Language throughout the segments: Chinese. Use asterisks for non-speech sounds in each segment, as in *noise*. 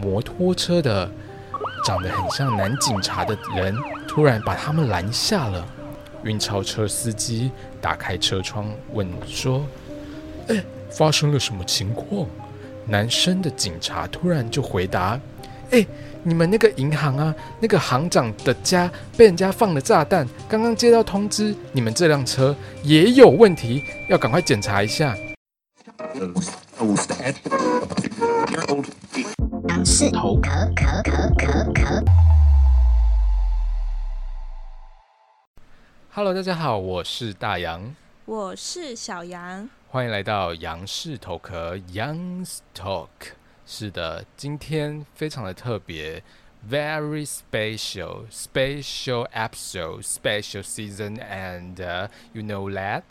摩托车的长得很像男警察的人突然把他们拦下了。运钞车司机打开车窗问说：“哎，发生了什么情况？”男生的警察突然就回答：“哎，你们那个银行啊，那个行长的家被人家放了炸弹，刚刚接到通知，你们这辆车也有问题，要赶快检查一下。”杨氏头壳壳壳壳壳。Hello，大家好，我是大杨，我是小杨，欢迎来到杨氏头壳 Young's Talk。是的，今天非常的特别，very special，special episode，special season，and、uh, you know that？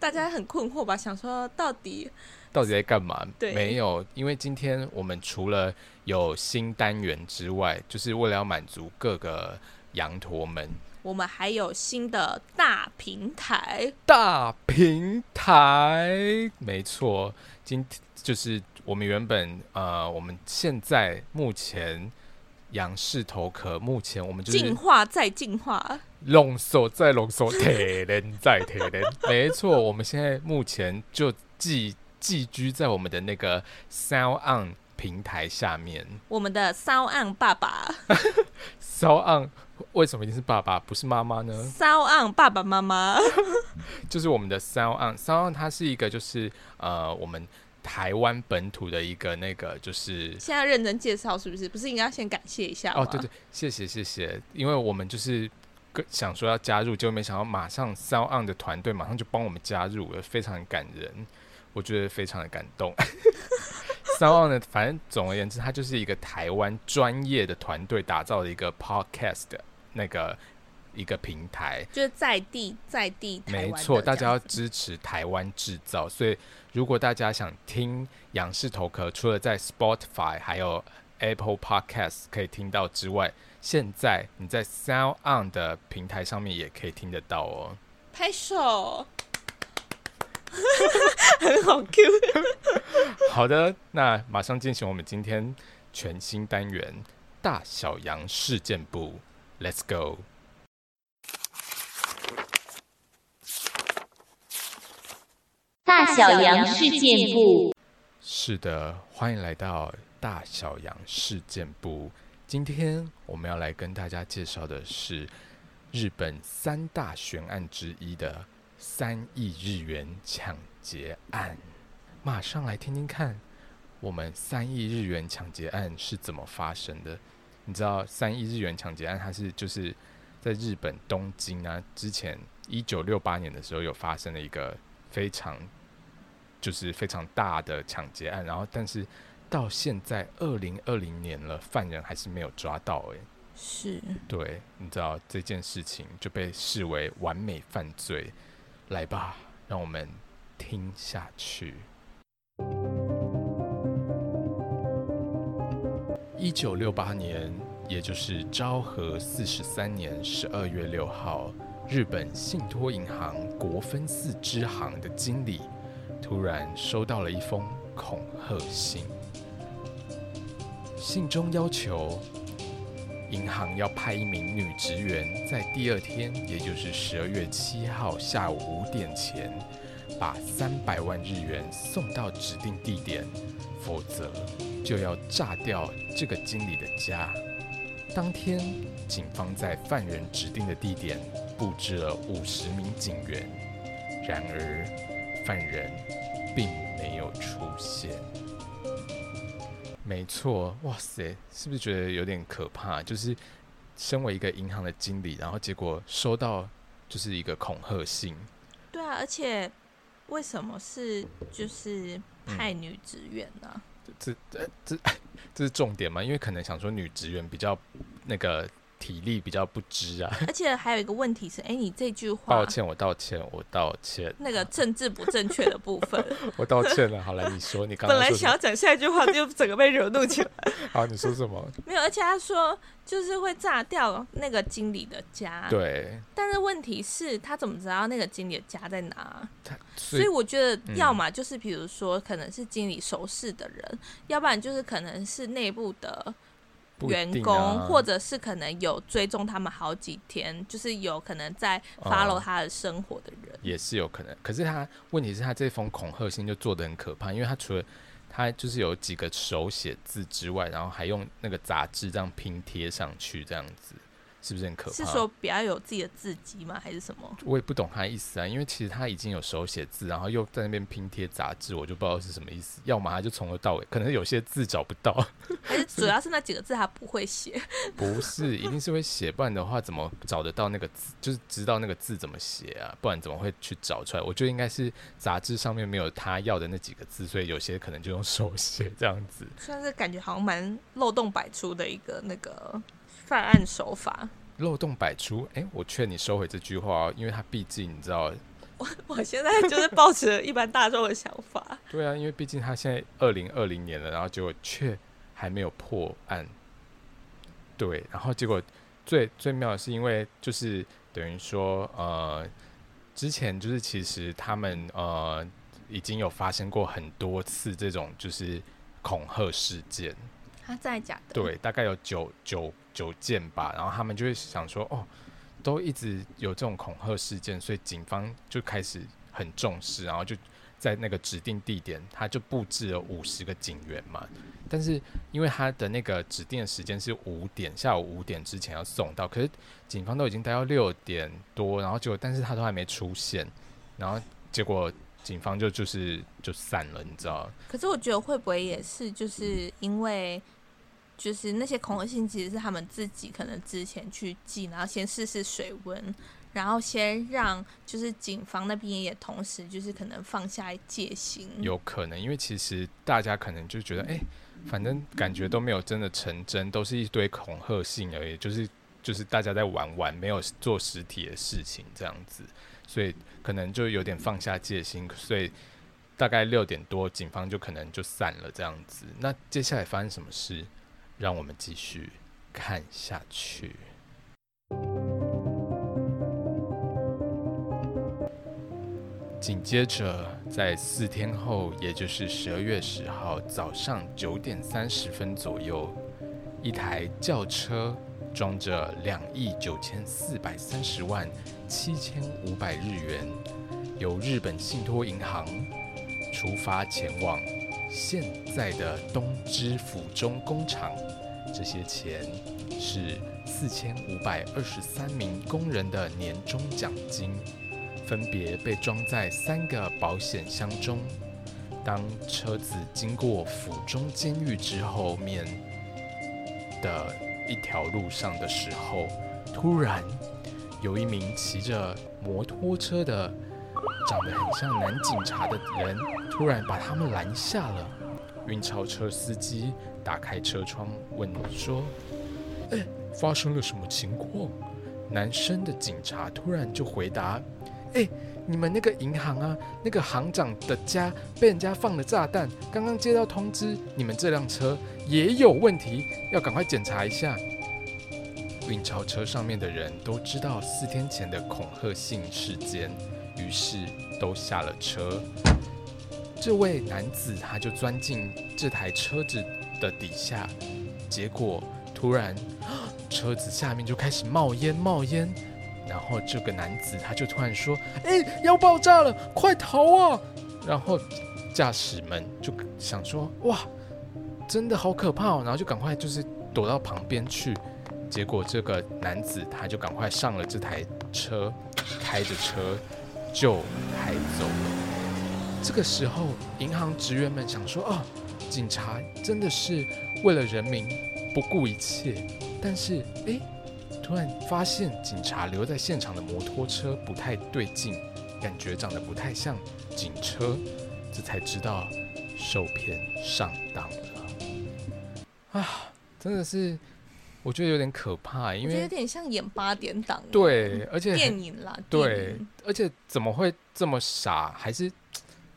大家很困惑吧？想说到底到底在干嘛？对，没有，因为今天我们除了有新单元之外，就是为了要满足各个羊驼们。我们还有新的大平台，大平台，没错，今天就是我们原本呃，我们现在目前杨氏头壳，目前我们就是进化再进化，浓缩再浓缩，铁人再铁人，没错，我们现在目前就寄寄居在我们的那个 Sound On 平台下面，我们的 Sound On 爸爸，Sound On。为什么一定是爸爸不是妈妈呢？Sound On 爸爸妈妈 *laughs* 就是我们的 Sound On，Sound On 它是一个就是呃我们台湾本土的一个那个就是现在认真介绍是不是？不是应该要先感谢一下吗？哦，对对，谢谢谢谢，因为我们就是想说要加入，结果没想到马上 Sound On 的团队马上就帮我们加入了，非常感人，我觉得非常的感动。*laughs* Sound On 呢，反正总而言之，它就是一个台湾专业的团队打造的一个 Podcast。那个一个平台，就是在地在地没错，大家要支持台湾制造。所以，如果大家想听仰视头壳，除了在 Spotify 还有 Apple Podcast 可以听到之外，现在你在 Sound On 的平台上面也可以听得到哦。拍手，很好 Q。好的，那马上进行我们今天全新单元——大小羊事件簿。Let's go！大小羊事件簿。是的，欢迎来到大小羊事件簿。今天我们要来跟大家介绍的是日本三大悬案之一的三亿日元抢劫案。马上来听听看，我们三亿日元抢劫案是怎么发生的。你知道三亿日元抢劫案，它是就是在日本东京啊，之前一九六八年的时候有发生了一个非常就是非常大的抢劫案，然后但是到现在二零二零年了，犯人还是没有抓到诶，是，对，你知道这件事情就被视为完美犯罪。来吧，让我们听下去。一九六八年，也就是昭和四十三年十二月六号，日本信托银行国分寺支行的经理突然收到了一封恐吓信，信中要求银行要派一名女职员在第二天，也就是十二月七号下午五点前，把三百万日元送到指定地点，否则，就要炸掉这个经理的家。当天，警方在犯人指定的地点布置了五十名警员，然而犯人并没有出现。没错，哇塞，是不是觉得有点可怕？就是身为一个银行的经理，然后结果收到就是一个恐吓信。对啊，而且为什么是就是派女职员呢？嗯这这这这是重点吗？因为可能想说女职员比较那个体力比较不支啊。而且还有一个问题是，哎、欸，你这句话，抱歉，我道歉，我道歉。那个政治不正确的部分，*laughs* 我道歉了。好了，你说，你刚刚本来想要讲下一句话，就整个被惹怒起来。*laughs* 好，你说什么？没有，而且他说就是会炸掉那个经理的家。对。但是问题是，他怎么知道那个经理的家在哪？所以，所以我觉得，要么就是比如说，可能是经理熟识的人，嗯、要不然就是可能是内部的。员工，啊、或者是可能有追踪他们好几天，就是有可能在 follow 他的生活的人，嗯，也是有可能。可是他问题是他这封恐吓信就做的很可怕，因为他除了他就是有几个手写字之外，然后还用那个杂志这样拼贴上去，这样子。是不是很可怕？是说比较有自己的字迹吗？还是什么？我也不懂他的意思啊，因为其实他已经有手写字，然后又在那边拼贴杂志，我就不知道是什么意思。要么他就从头到尾，可能有些字找不到，*laughs* 还是主要是那几个字他不会写？*laughs* 不是，一定是会写，不然的话怎么找得到那个字？就是知道那个字怎么写啊？不然怎么会去找出来？我觉得应该是杂志上面没有他要的那几个字，所以有些可能就用手写这样子。算是感觉好像蛮漏洞百出的一个那个。犯案手法漏洞百出，哎、欸，我劝你收回这句话哦，因为他毕竟你知道，我我现在就是抱持一般大众的想法。对啊，因为毕竟他现在二零二零年了，然后结果却还没有破案。对，然后结果最最妙的是，因为就是等于说，呃，之前就是其实他们呃已经有发生过很多次这种就是恐吓事件。他在假的，对，大概有九九九件吧。然后他们就会想说，哦，都一直有这种恐吓事件，所以警方就开始很重视，然后就在那个指定地点，他就布置了五十个警员嘛。但是因为他的那个指定的时间是五点，下午五点之前要送到，可是警方都已经待到六点多，然后就但是他都还没出现，然后结果。警方就就是就散了，你知道？可是我觉得会不会也是就是因为，就是那些恐吓信其实是他们自己可能之前去寄，然后先试试水温，然后先让就是警方那边也同时就是可能放下戒心。有可能，因为其实大家可能就觉得，哎、反正感觉都没有真的成真，都是一堆恐吓信而已，就是就是大家在玩玩，没有做实体的事情这样子。所以可能就有点放下戒心，所以大概六点多，警方就可能就散了这样子。那接下来发生什么事？让我们继续看下去。紧接着，在四天后，也就是十二月十号早上九点三十分左右，一台轿车。装着两亿九千四百三十万七千五百日元，由日本信托银行出发前往现在的东芝府中工厂。这些钱是四千五百二十三名工人的年终奖金，分别被装在三个保险箱中。当车子经过府中监狱之后面的。一条路上的时候，突然有一名骑着摩托车的、长得很像男警察的人，突然把他们拦下了。运钞车司机打开车窗问说：“哎，发生了什么情况？”男生的警察突然就回答：“哎。”你们那个银行啊，那个行长的家被人家放了炸弹，刚刚接到通知，你们这辆车也有问题，要赶快检查一下。运钞车上面的人都知道四天前的恐吓信事件，于是都下了车。这位男子他就钻进这台车子的底下，结果突然 *gasps* 车子下面就开始冒烟，冒烟。然后这个男子他就突然说：“哎，要爆炸了，快逃啊！”然后驾驶们就想说：“哇，真的好可怕哦！”然后就赶快就是躲到旁边去。结果这个男子他就赶快上了这台车，开着车就开走了。这个时候，银行职员们想说：“哦，警察真的是为了人民不顾一切。”但是，哎。突然发现警察留在现场的摩托车不太对劲，感觉长得不太像警车，这才知道受骗上当了。啊，真的是我觉得有点可怕，因为有点像演八点档。对，而且电影啦，对，而且怎么会这么傻？还是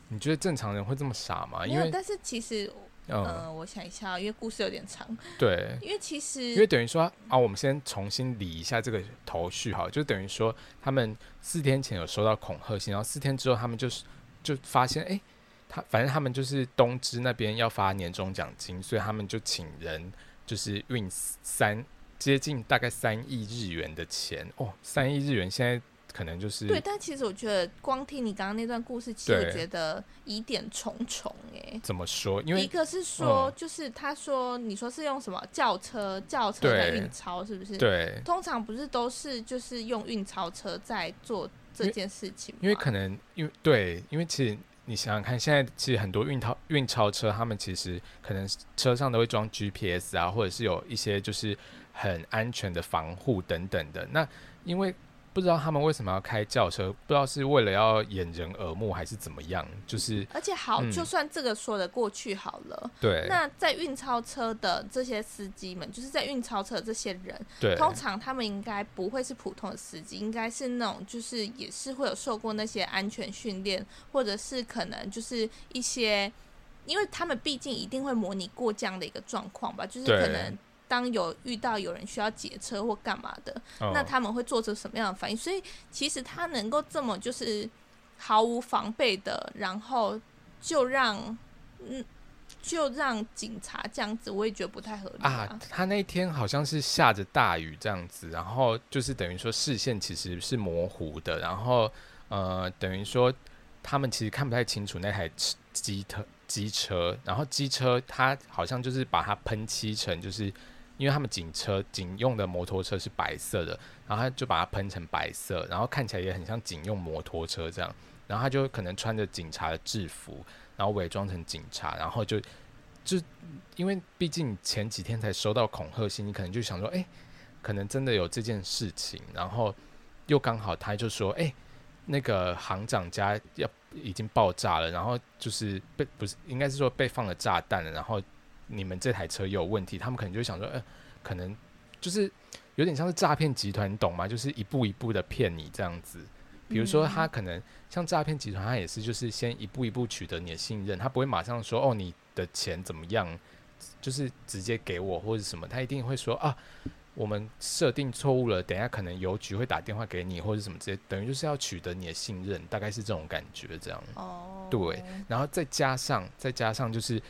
你觉得正常人会这么傻吗？因为但是其实。嗯、呃，我想一下，因为故事有点长。对，因为其实因为等于说啊，我们先重新理一下这个头绪哈，就等于说他们四天前有收到恐吓信，然后四天之后他们就是就发现，哎、欸，他反正他们就是东芝那边要发年终奖金，所以他们就请人就是运三接近大概三亿日元的钱哦，三亿日元现在。可能就是对，但其实我觉得光听你刚刚那段故事，其实我觉得疑点重重哎。怎么说？因为一个是说，就是他说，你说是用什么轿车？轿车在运钞是不是？对，通常不是都是就是用运钞车在做这件事情吗？因为可能因为对，因为其实你想想看，现在其实很多运钞运钞车，他们其实可能车上都会装 GPS 啊，或者是有一些就是很安全的防护等等的。那因为不知道他们为什么要开轿车，不知道是为了要掩人耳目还是怎么样，就是而且好，嗯、就算这个说得过去好了。对。那在运钞车的这些司机们，就是在运钞车的这些人，对，通常他们应该不会是普通的司机，应该是那种就是也是会有受过那些安全训练，或者是可能就是一些，因为他们毕竟一定会模拟过这样的一个状况吧，就是可能。当有遇到有人需要劫车或干嘛的，哦，那他们会做出什么样的反应？所以其实他能够这么就是毫无防备的，然后就让嗯就让警察这样子，我也觉得不太合理啊。啊他那天好像是下着大雨这样子，然后就是等于说视线其实是模糊的，然后呃等于说他们其实看不太清楚那台机车机车，然后机车它好像就是把它喷漆成就是。因为他们警车警用的摩托车是白色的，然后他就把它喷成白色，然后看起来也很像警用摩托车这样，然后他就可能穿着警察的制服，然后伪装成警察，然后就就因为毕竟前几天才收到恐吓信，你可能就想说，哎，可能真的有这件事情，然后又刚好他就说，哎，那个行长家要已经爆炸了，然后就是被不是应该是说被放了炸弹了，然后。你们这台车有问题，他们可能就想说，呃，可能就是有点像是诈骗集团，你懂吗？就是一步一步的骗你这样子。比如说，他可能像诈骗集团，他也是就是先一步一步取得你的信任，他不会马上说，哦，你的钱怎么样，就是直接给我或者什么，他一定会说啊，我们设定错误了，等一下可能邮局会打电话给你或者什么直接，等于就是要取得你的信任，大概是这种感觉这样。哦，对，然后再加上再加上就是。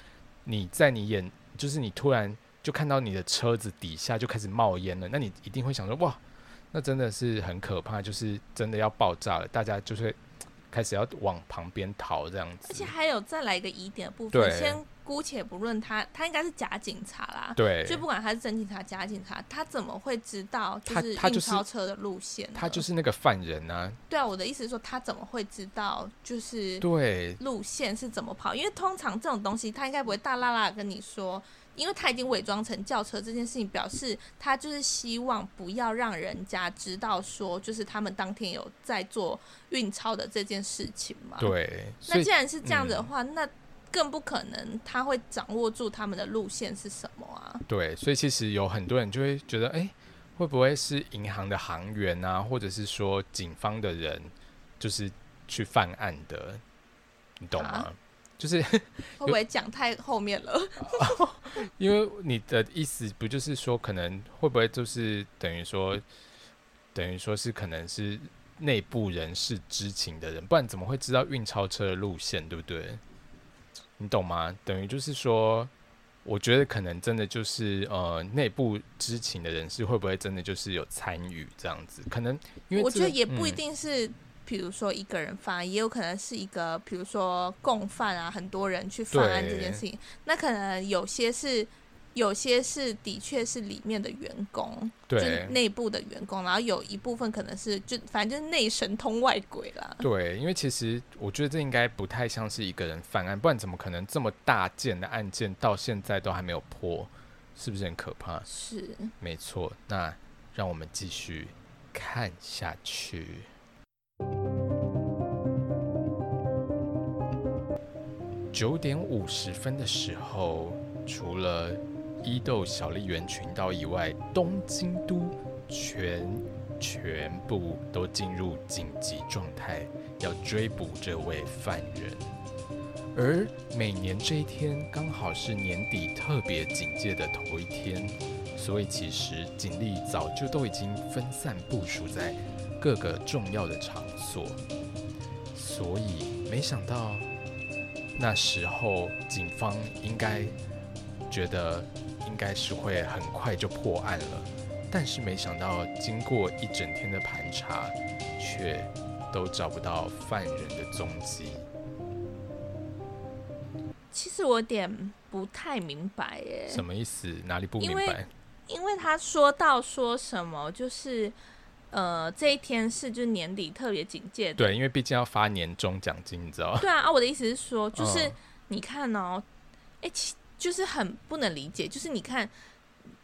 你在你眼，就是你突然就看到你的车子底下就开始冒烟了，那你一定会想说，哇，那真的是很可怕，就是真的要爆炸了，大家就是开始要往旁边逃这样子。而且还有再来一个疑点的部分，先。姑且不论他，他应该是假警察啦。对，就不管他是真警察、假警察，他怎么会知道就是运钞车的路线？他就是那个犯人啊。对啊，我的意思是说，他怎么会知道就是对路线是怎么跑？因为通常这种东西，他应该不会大啦啦跟你说，因为他已经伪装成轿车这件事情，表示他就是希望不要让人家知道说，就是他们当天有在做运钞的这件事情嘛。对。那既然是这样子的话，嗯、那。更不可能他会掌握住他们的路线是什么啊？对，所以其实有很多人就会觉得，哎、欸，会不会是银行的行员啊，或者是说警方的人，就是去犯案的，你懂吗？啊、就是 *laughs* 会不会讲太后面了？*laughs* 因为你的意思不就是说，可能会不会就是等于说，等于说是可能是内部人士知情的人，不然怎么会知道运钞车的路线，对不对？你懂吗？等于就是说，我觉得可能真的就是呃，内部知情的人士会不会真的就是有参与这样子？可能因为、这个、我觉得也不一定是，比如说一个人犯案，嗯、也有可能是一个，比如说共犯啊，很多人去犯案这件事情，那可能有些是。有些是的确是里面的员工，对，就是内部的员工，然后有一部分可能是就反正就是内神通外鬼啦。对，因为其实我觉得这应该不太像是一个人犯案，不然怎么可能这么大件的案件到现在都还没有破？是不是很可怕？是，没错。那让我们继续看下去。九点五十分的时候，除了伊豆小笠原群岛以外，东京都全全部都进入紧急状态，要追捕这位犯人。而每年这一天刚好是年底特别警戒的头一天，所以其实警力早就都已经分散部署在各个重要的场所，所以没想到。那时候，警方应该觉得应该是会很快就破案了，但是没想到经过一整天的盘查，却都找不到犯人的踪迹。其实我有点不太明白，耶，什么意思？哪里不明白？因为，因为他说到说什么，就是。呃，这一天是就是年底特别警戒的，对，因为毕竟要发年终奖金，你知道。吗？对啊，啊，我的意思是说，就是你看哦，哎、其，就是很不能理解，就是你看，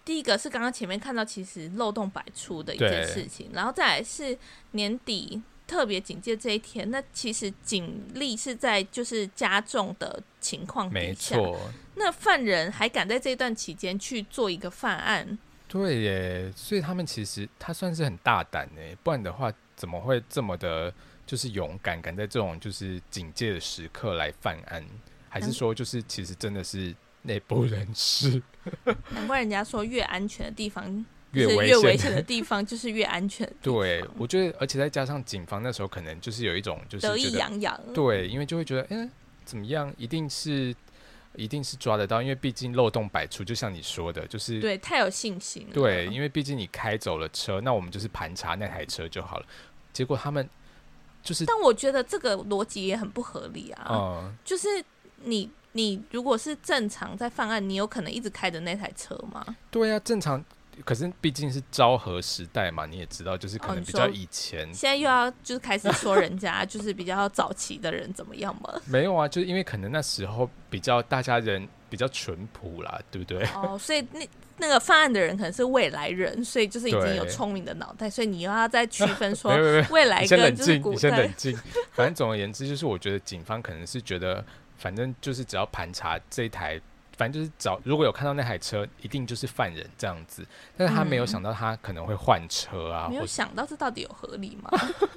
第一个是刚刚前面看到其实漏洞百出的一件事情，然后再来是年底特别警戒这一天，那其实警力是在就是加重的情况底下，没错，那犯人还敢在这段期间去做一个犯案。对耶，所以他们其实他算是很大胆诶，不然的话怎么会这么的，就是勇敢，敢在这种就是警戒的时刻来犯案？还是说就是其实真的是内部人士？*laughs* 难怪人家说越安全的地方越危险的地方 *laughs* 就是越安全。对，我觉得，而且再加上警方那时候可能就是有一种就是得意洋洋，对，因为就会觉得，嗯，怎么样，一定是。一定是抓得到，因为毕竟漏洞百出，就像你说的，就是对，太有信心了。对，因为毕竟你开走了车，那我们就是盘查那台车就好了。结果他们就是，但我觉得这个逻辑也很不合理啊。嗯，就是你你如果是正常在犯案，你有可能一直开着那台车吗？对啊，正常。可是毕竟是昭和时代嘛，你也知道，就是可能比较以前。哦、现在又要就是开始说人家 *laughs* 就是比较早期的人怎么样吗？没有啊，就是因为可能那时候比较大家人比较淳朴啦，对不对？哦，所以那那个犯案的人可能是未来人，所以就是已经有聪明的脑袋，所以你又要再区分说 *laughs* 未来跟就是古代。你先冷静，反正总而言之，就是我觉得警方可能是觉得，反正就是只要盘查这一台。反正就是找，如果有看到那台车，一定就是犯人这样子。但是他没有想到他可能会换车啊、嗯，没有想到这到底有合理吗？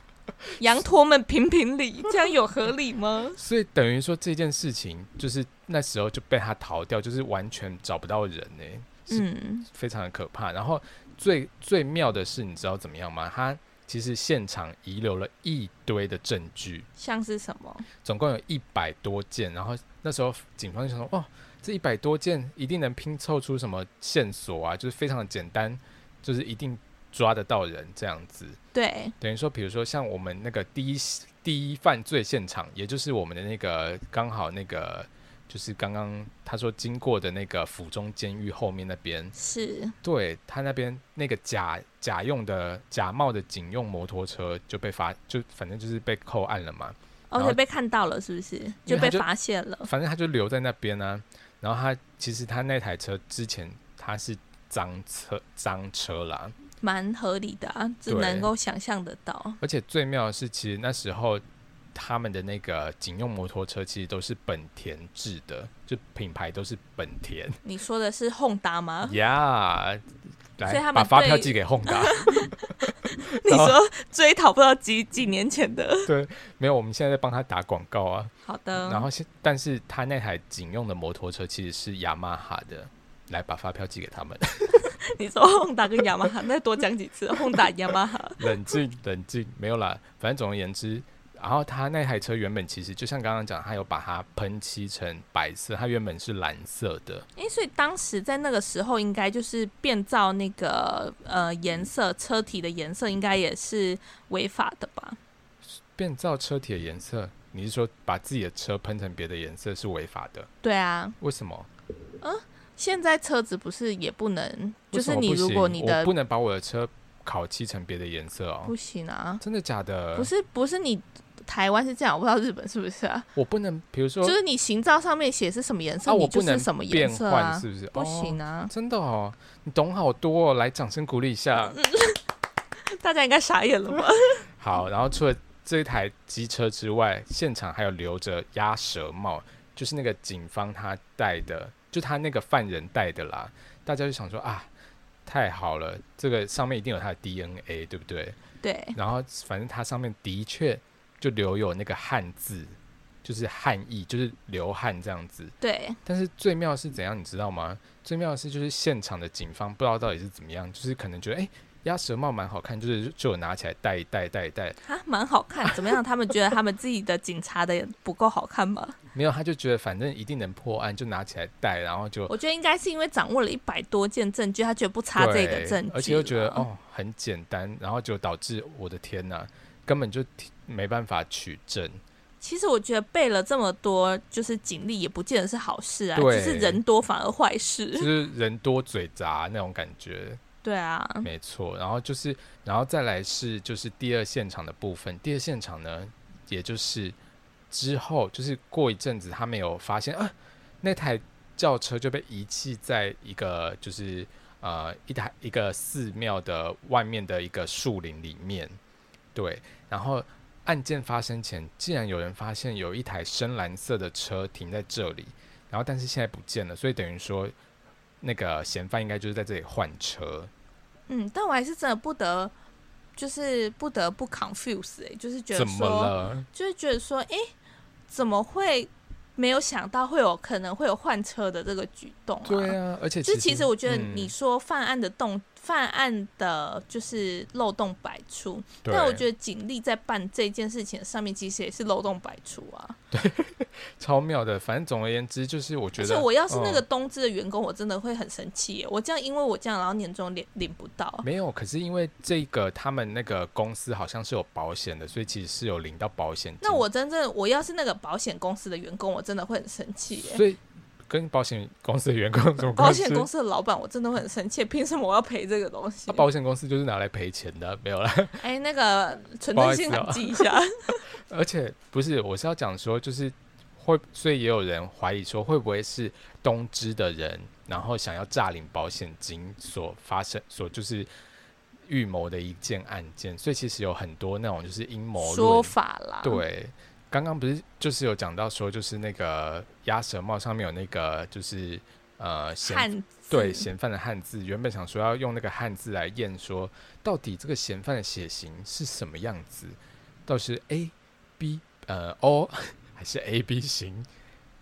*laughs* 羊驼们评评理，这样有合理吗？所以等于说这件事情，就是那时候就被他逃掉，就是完全找不到人呢、欸，嗯，非常的可怕。然后最最妙的是，你知道怎么样吗？他其实现场遗留了一堆的证据，像是什么？总共有一百多件。然后那时候警方就想说，哦。这一百多件一定能拼凑出什么线索啊？就是非常的简单，就是一定抓得到人这样子。对，等于说，比如说像我们那个第一第一犯罪现场，也就是我们的那个刚好那个，就是刚刚他说经过的那个府中监狱后面那边，是对他那边那个假假用的假冒的警用摩托车就被发，就反正就是被扣案了嘛。而且、哦、被看到了，是不是就被发现了？反正他就留在那边呢、啊。然后他其实他那台车之前他是脏车脏车啦，蛮合理的啊，只能够想象得到。而且最妙的是，其实那时候他们的那个警用摩托车其实都是本田制的，就品牌都是本田。你说的是 Honda 吗？呀、yeah，来把发票寄给 Honda。*laughs* *laughs* 你说追讨不到几几年前的？*laughs* 对，没有，我们现在在帮他打广告啊。好的。然后现，但是他那台警用的摩托车其实是雅马哈的，来把发票寄给他们。*laughs* 你说轰打跟雅马哈，那多讲几次，轰打雅马哈。冷静，冷静，没有啦。反正总而言之。然后他那台车原本其实就像刚刚讲，他有把它喷漆成白色，它原本是蓝色的。诶，所以当时在那个时候，应该就是变造那个呃颜色，车体的颜色应该也是违法的吧？变造车体的颜色，你是说把自己的车喷成别的颜色是违法的？对啊。为什么？嗯，现在车子不是也不能，就是你如果你的不能把我的车烤漆成别的颜色哦，不行啊！真的假的？不是，不是你。台湾是这样，我不知道日本是不是啊？我不能，比如说，就是你行照上面写是什么颜色，啊，你就是什么颜色啊？是不是？不行啊！哦，真的哦，你懂好多哦，来，掌声鼓励一下。*laughs* 大家应该傻眼了吧？*laughs* 好，然后除了这一台机车之外，现场还有留着鸭舌帽，就是那个警方他戴的就他那个犯人戴的啦。大家就想说啊，太好了，这个上面一定有他的 DNA，对不对？对。然后反正它上面的确就留有那个汉字，就是汉意，就是流汗这样子。对。但是最妙是怎样，你知道吗？最妙的是就是现场的警方不知道到底是怎么样，就是可能觉得哎。诶鸭舌帽蛮好看，就是就有拿起来戴一戴戴一戴啊，蛮好看。怎么样？他们觉得他们自己的警察的不够好看吗？*laughs* 没有，他就觉得反正一定能破案，就拿起来戴，然后就。我觉得应该是因为掌握了一百多件证据，他觉得不差这个证据，而且又觉得哦很简单，然后就导致我的天呐，根本就没办法取证。其实我觉得备了这么多，就是警力也不见得是好事啊，只是人多反而坏事，就是人多嘴杂那种感觉。对啊，没错，然后就是，然后再来是就是第二现场的部分。第二现场呢，也就是之后就是过一阵子，他没有发现啊，那台轿车就被遗弃在一个就是呃一台一个寺庙的外面的一个树林里面。对，然后案件发生前，竟然有人发现有一台深蓝色的车停在这里，然后但是现在不见了，所以等于说。那个嫌犯应该就是在这里换车，嗯，但我还是真的不得，就是不得不 confuse 哎、欸，就是觉得说，怎么了？就是觉得说，哎、欸，怎么会没有想到会有可能会有换车的这个举动啊？对啊，而且其实，其实我觉得你说犯案的动。嗯犯案的就是漏洞百出，但我觉得警力在办这件事情上面其实也是漏洞百出啊。对，*laughs* 超妙的。反正总而言之，就是我觉得，而且我要是那个东芝的员工，我真的会很生气耶。我这样，因为我这样，然后年终领领不到。没有，可是因为这个他们那个公司好像是有保险的，所以其实是有领到保险。那我真正我要是那个保险公司的员工，我真的会很生气耶。所以。跟保险公司的员工 *laughs* 什么关系？保险公司的老板，我真的会很生气，凭什么我要赔这个东西？啊、保险公司就是拿来赔钱的，没有啦。哎、欸，那个 *laughs* 存证信函记一下。*laughs* 而且不是，我是要讲说，就是会，所以也有人怀疑说，会不会是东芝的人，然后想要诈领保险金所发生，所就是预谋的一件案件。所以其实有很多那种就是阴谋说法啦。对。刚刚不是就是有讲到说，就是那个鸭舌帽上面有那个就是呃嫌对嫌犯的汉字，原本想说要用那个汉字来验说，到底这个嫌犯的血型是什么样子，到底是 A B 呃 O *laughs* 还是 A B 型？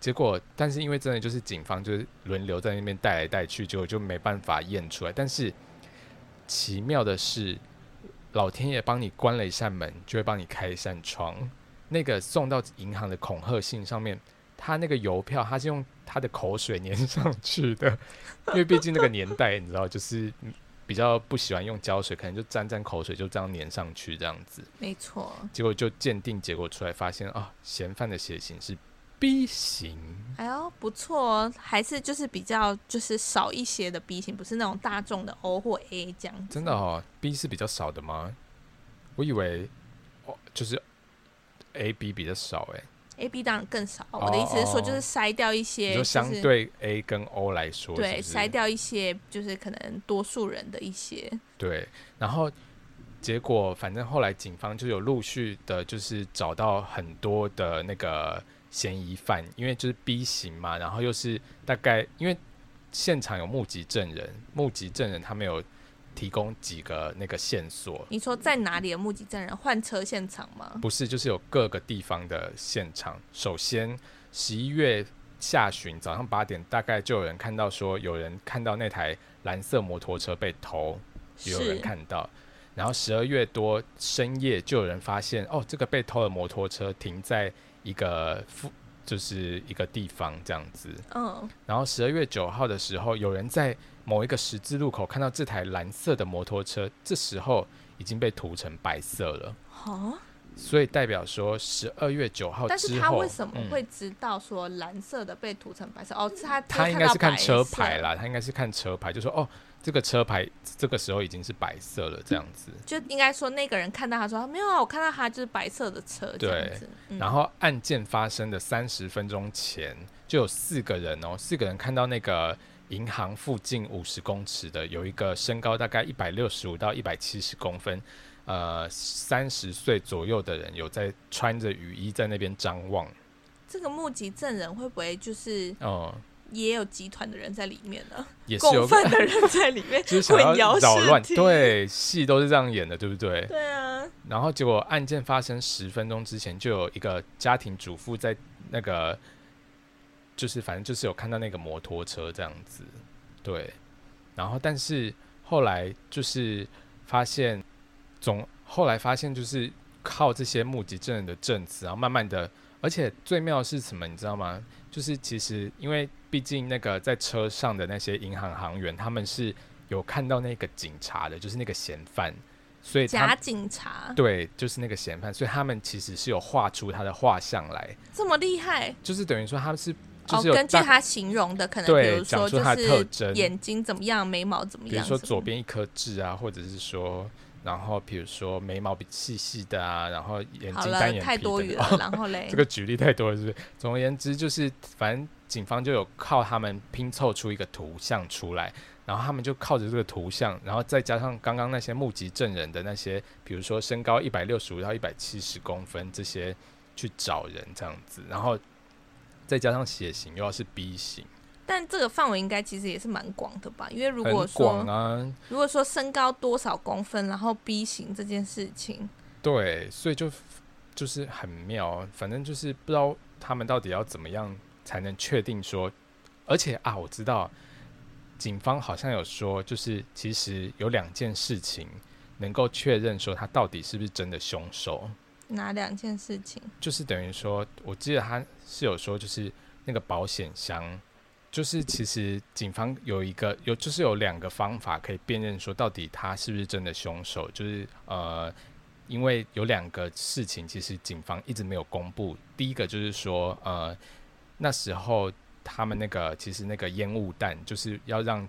结果但是因为真的就是警方就是轮流在那边带来带去，结果就没办法验出来。但是奇妙的是，老天爷帮你关了一扇门，就会帮你开一扇窗。那个送到银行的恐吓信上面，他那个邮票他是用他的口水粘上去的，*laughs* 因为毕竟那个年代你知道，就是比较不喜欢用胶水，可能就沾沾口水就这样粘上去这样子。没错。结果就鉴定结果出来，发现啊，嫌犯的血型是 B 型。哎呦，不错哦，还是就是比较就是少一些的 B 型，不是那种大众的 O 或 A 这样。真的哦，B 是比较少的吗？我以为哦，就是。A B 比较少哎、欸、A B 当然更少。哦、我的意思是说，就是筛掉一些，就相对 A 跟 O 来说是是，对，筛掉一些，就是可能多数人的一些。对，然后结果反正后来警方就有陆续的，就是找到很多的那个嫌疑犯，因为就是 B 型嘛，然后又是大概因为现场有目击证人，目击证人他没有。提供几个那个线索。你说在哪里的目击证人？换车现场吗？不是，就是有各个地方的现场。首先，十一月下旬早上八点，大概就有人看到说，有人看到那台蓝色摩托车被偷，有人看到。然后十二月多深夜，就有人发现哦，这个被偷的摩托车停在一个附，就是一个地方这样子。嗯。然后十二月九号的时候，有人在。某一个十字路口看到这台蓝色的摩托车，这时候已经被涂成白色了。哦，所以代表说十二月九号，但是他为什么会知道说蓝色的被涂成白色？嗯、哦，他他应该是看车牌啦，他应该是看车牌，就说哦，这个车牌这个时候已经是白色了，这样子。就应该说那个人看到他说没有啊，我看到他就是白色的车。对、嗯，然后案件发生的三十分钟前，就有四个人哦，四个人看到那个。银行附近五十公尺的有一个身高大概一百六十五到一百七十公分，呃，三十岁左右的人有在穿着雨衣在那边张望。这个目击证人会不会就是也有集团的人在里面呢，也是有共犯的人在里面，*laughs* 就是想要扰乱。对，戏都是这样演的，对不对？对啊。然后结果案件发生十分钟之前，就有一个家庭主妇在那个，就是反正就是有看到那个摩托车这样子，对。然后但是后来就是发现，总后来发现就是靠这些目击证人的证词，然后慢慢的，而且最妙的是什么，你知道吗？就是其实因为。毕竟那个在车上的那些银行行员，他们是有看到那个警察的，就是那个嫌犯，所以假警察对，就是那个嫌犯，所以他们其实是有画出他的画像来，这么厉害，就是等于说他们是就是、哦、根据他形容的，可能比如说就是，眼睛怎么样，眉毛怎么样，比如说左边一颗痣啊，或者是说。然后，比如说眉毛比细细的啊，然后眼睛单眼皮的，太多余了。然后嘞，*laughs* 这个举例太多了，是不是？总而言之，就是反正警方就有靠他们拼凑出一个图像出来，然后他们就靠着这个图像，然后再加上刚刚那些目击证人的那些，比如说身高一百六十五到一百七十公分这些去找人这样子，然后再加上血型又要是 B 型。但这个范围应该其实也是蛮广的吧？因为如果说，啊、如果说身高多少公分，然后 B 型这件事情，对，所以就就是很妙。反正就是不知道他们到底要怎么样才能确定说，而且啊，我知道警方好像有说，就是其实有两件事情能够确认说他到底是不是真的凶手。哪两件事情？就是等于说，我记得他是有说，就是那个保险箱。就是其实警方有一个有就是有两个方法可以辨认说到底他是不是真的凶手，就是呃，因为有两个事情其实警方一直没有公布。第一个就是说呃那时候他们那个其实那个烟雾弹就是要让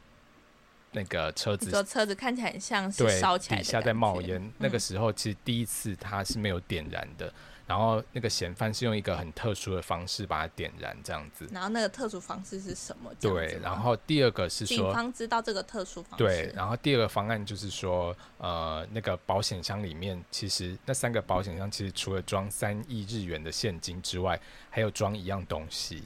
那个车子说车子看起来很像是烧起来底下在冒烟，嗯，那个时候其实第一次他是没有点燃的。然后那个嫌犯是用一个很特殊的方式把它点燃，这样子。然后那个特殊方式是什么？对，然后第二个是说，警方知道这个特殊方式。对，然后第二个方案就是说，呃，那个保险箱里面其实那三个保险箱其实除了装三亿日元的现金之外，还有装一样东西。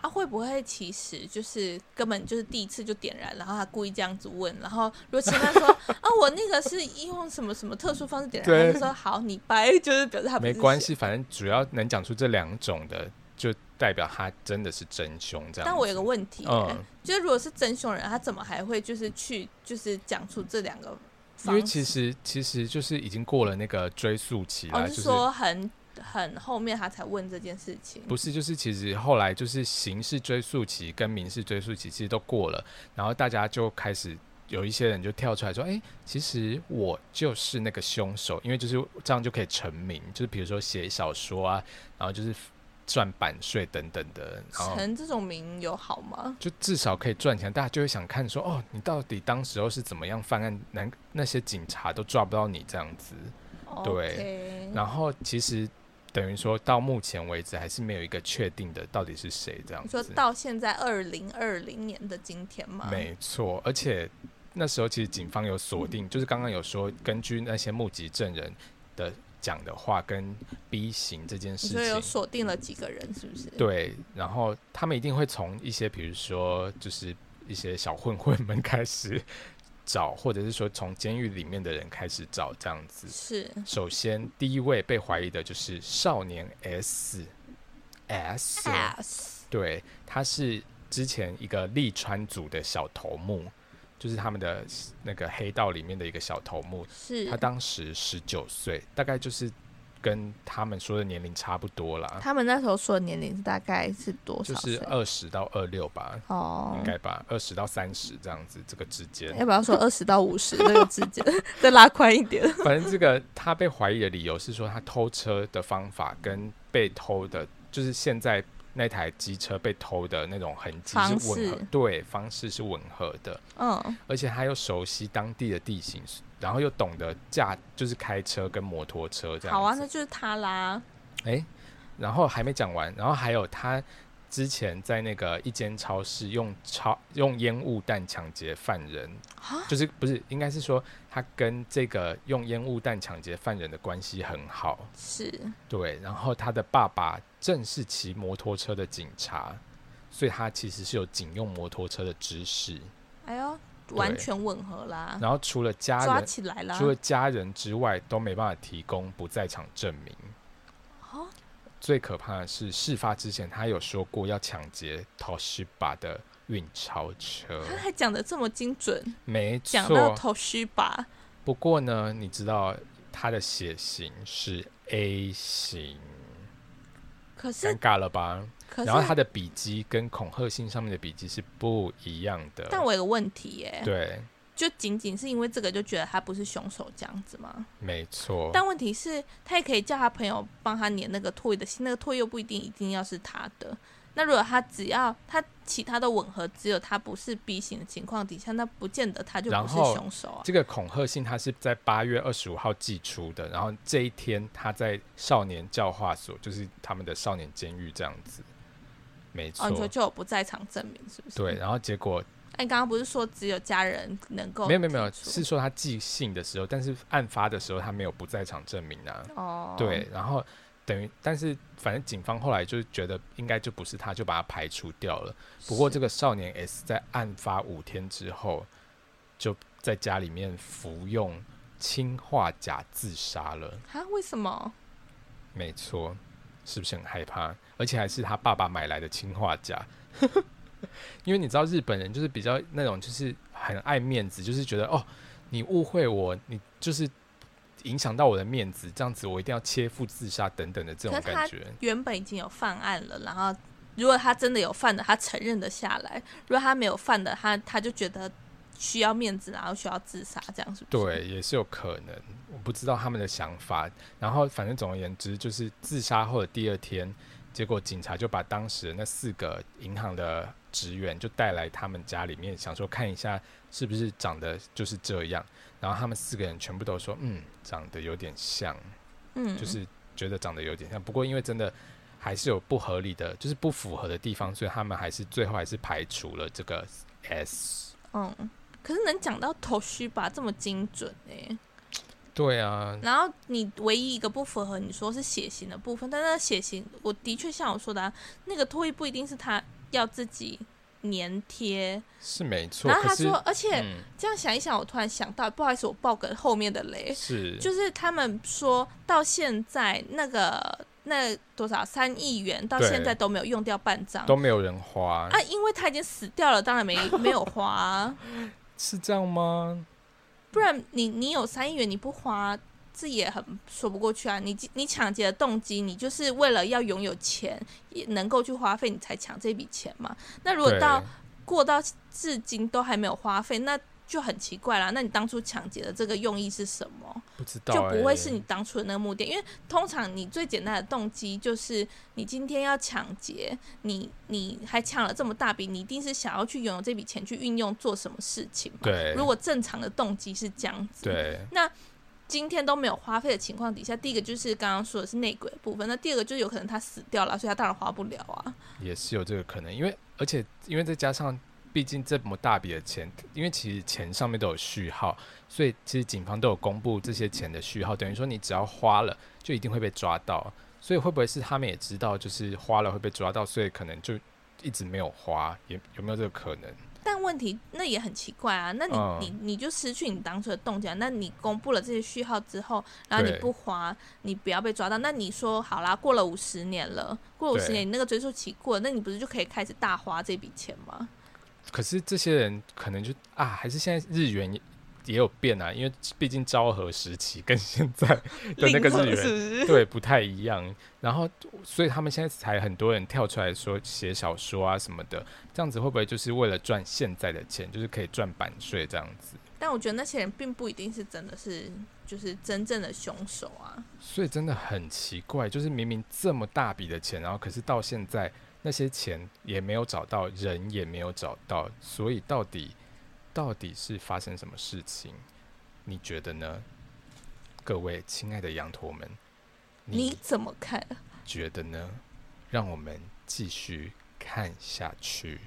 啊，会不会其实就是根本就是第一次就点燃，然后他故意这样子问，然后如果其他说啊，*laughs* 我那个是用什么什么特殊方式点燃，他就说好，你掰，就是表示他没关系，反正主要能讲出这两种的，就代表他真的是真凶这样。但我有个问题、欸嗯，就是如果是真凶人，他怎么还会就是去就是讲出这两个？因为其实其实就是已经过了那个追溯期了，哦就是说很。很后面他才问这件事情，不是，就是其实后来就是刑事追诉期跟民事追诉期其实都过了，然后大家就开始有一些人就跳出来说，哎、欸，其实我就是那个凶手，因为就是这样就可以成名，就是比如说写小说啊，然后就是赚版税等等的，成这种名有好吗？就至少可以赚钱，大家就会想看说，哦，你到底当时候是怎么样犯案，那那些警察都抓不到你这样子，对.然后其实。等于说到目前为止还是没有一个确定的到底是谁这样子。说到现在二零二零年的今天吗？没错，而且那时候其实警方有锁定，嗯、就是刚刚有说根据那些目击证人的讲的话跟 B 型这件事情，所以有锁定了几个人是不是？对，然后他们一定会从一些比如说就是一些小混混们开始。找，或者是说从监狱里面的人开始找这样子。是。首先，第一位被怀疑的就是少年 S。S。S。对，他是之前一个利川组的小头目，就是他们的那个黑道里面的一个小头目。是。他当时十九岁，大概就是。跟他们说的年龄差不多啦。他们那时候说的年龄是大概是多少？就是二十到二六吧。哦，应该吧，二十到三十这样子，这个之间。要不要说二十到五十这个之间，*laughs* 再拉宽一点？*laughs* 反正这个他被怀疑的理由是说，他偷车的方法跟被偷的，就是现在那台机车被偷的那种痕迹是吻合，对，方式是吻合的。嗯，而且他又熟悉当地的地形。然后又懂得驾，就是开车跟摩托车这样。好啊，那就是他啦。哎，然后还没讲完，然后还有他之前在那个一间超市用超用烟雾弹抢劫犯人，就是不是应该是说他跟这个用烟雾弹抢劫犯人的关系很好。是。对，然后他的爸爸正是骑摩托车的警察，所以他其实是有警用摩托车的知识。哎呦，完全吻合啦。然后除了家人抓起来了，除了家人之外，都没办法提供不在场证明。哦。最可怕的是，事发之前他有说过要抢劫 Toshiba 的运钞车。他还讲的这么精准，没错。讲到 Toshiba。不过呢，你知道他的血型是 A 型。可是尴尬了吧？然后他的笔迹跟恐吓信上面的笔迹是不一样的。但我有个问题耶，对，就仅仅是因为这个就觉得他不是凶手这样子吗？没错。但问题是，他也可以叫他朋友帮他粘那个唾液的信，那个唾液又不一定一定要是他的。那如果他只要他其他的吻合，只有他不是 B 型的情况底下，那不见得他就不是凶手啊。这个恐吓信他是在八月二十五号寄出的，然后这一天他在少年教化所，就是他们的少年监狱这样子。没错，哦，你说就有不在场证明是不是？对，然后结果，哎，你刚刚不是说只有家人能够？没有没有没有，是说他寄信的时候，但是案发的时候他没有不在场证明啊。哦，对，然后。等于，但是反正警方后来就是觉得应该就不是他，就把他排除掉了。不过这个少年 S 在案发五天之后，就在家里面服用氰化钾自杀了。啊？为什么？没错，是不是很害怕？而且还是他爸爸买来的氰化钾。*laughs* 因为你知道日本人就是比较那种，就是很爱面子，就是觉得哦，你误会我，你就是。影响到我的面子，这样子我一定要切腹自杀等等的这种感觉。原本已经有犯案了，然后如果他真的有犯的，他承认的下来；如果他没有犯的，他他就觉得需要面子，然后需要自杀，这样是不是？对，也是有可能。我不知道他们的想法。然后反正总而言之，就是自杀后的第二天，结果警察就把当时那四个银行的职员就带来他们家里面，想说看一下是不是长得就是这样。然后他们四个人全部都说，嗯，长得有点像，嗯，就是觉得长得有点像。不过因为真的还是有不合理的，就是不符合的地方，所以他们还是最后还是排除了这个 S。嗯，可是能讲到头绪吧，这么精准哎。对啊。然后你唯一一个不符合，你说是血型的部分，但是血型，我的确像我说的，啊，那个唾液不一定是他要自己。粘贴。是没错，然后他说，而且、嗯、这样想一想，我突然想到，不好意思，我爆个后面的雷，是。就是他们说到现在那个那多少三亿元到现在都没有用掉半张，都没有人花。啊，因为他已经死掉了，当然没没有花、啊，*laughs* 是这样吗？不然你你有三亿元你不花？这也很说不过去啊！你你抢劫的动机，你就是为了要拥有钱，也能够去花费，你才抢这笔钱嘛。那如果到过到至今都还没有花费，那就很奇怪啦。那你当初抢劫的这个用意是什么？不知道、欸，就不会是你当初的那个目的。因为通常你最简单的动机就是你今天要抢劫，你你还抢了这么大笔，你一定是想要去拥有这笔钱去运用做什么事情嘛？对。如果正常的动机是这样子，对，那。今天都没有花费的情况底下，第一个就是刚刚说的是内鬼的部分，那第二个就是有可能他死掉了，所以他当然花不了啊。也是有这个可能，因为而且因为再加上，毕竟这么大笔的钱，因为其实钱上面都有序号，所以其实警方都有公布这些钱的序号，等于说你只要花了，就一定会被抓到。所以会不会是他们也知道，就是花了会被抓到，所以可能就一直没有花？也有没有这个可能？但问题那也很奇怪啊，那你、嗯、你你就失去你当初的动机啊？那你公布了这些序号之后，然后你不花，你不要被抓到，那你说好啦，过了五十年了，过了五十年，你那个追溯期过了，那你不是就可以开始大花这笔钱吗？可是这些人可能就啊，还是现在日元。也有变啊，因为毕竟昭和时期跟现在的那个 *laughs* 日元对不太一样，然后所以他们现在才很多人跳出来说写小说啊什么的，这样子会不会就是为了赚现在的钱，就是可以赚版税这样子？但我觉得那些人并不一定是真的是就是真正的凶手啊，所以真的很奇怪，就是明明这么大笔的钱，然后可是到现在那些钱也没有找到，人也没有找到，所以到底？到底是发生什么事情？你觉得呢？各位亲爱的羊驼们，你怎么看？觉得呢？让我们继续看下去。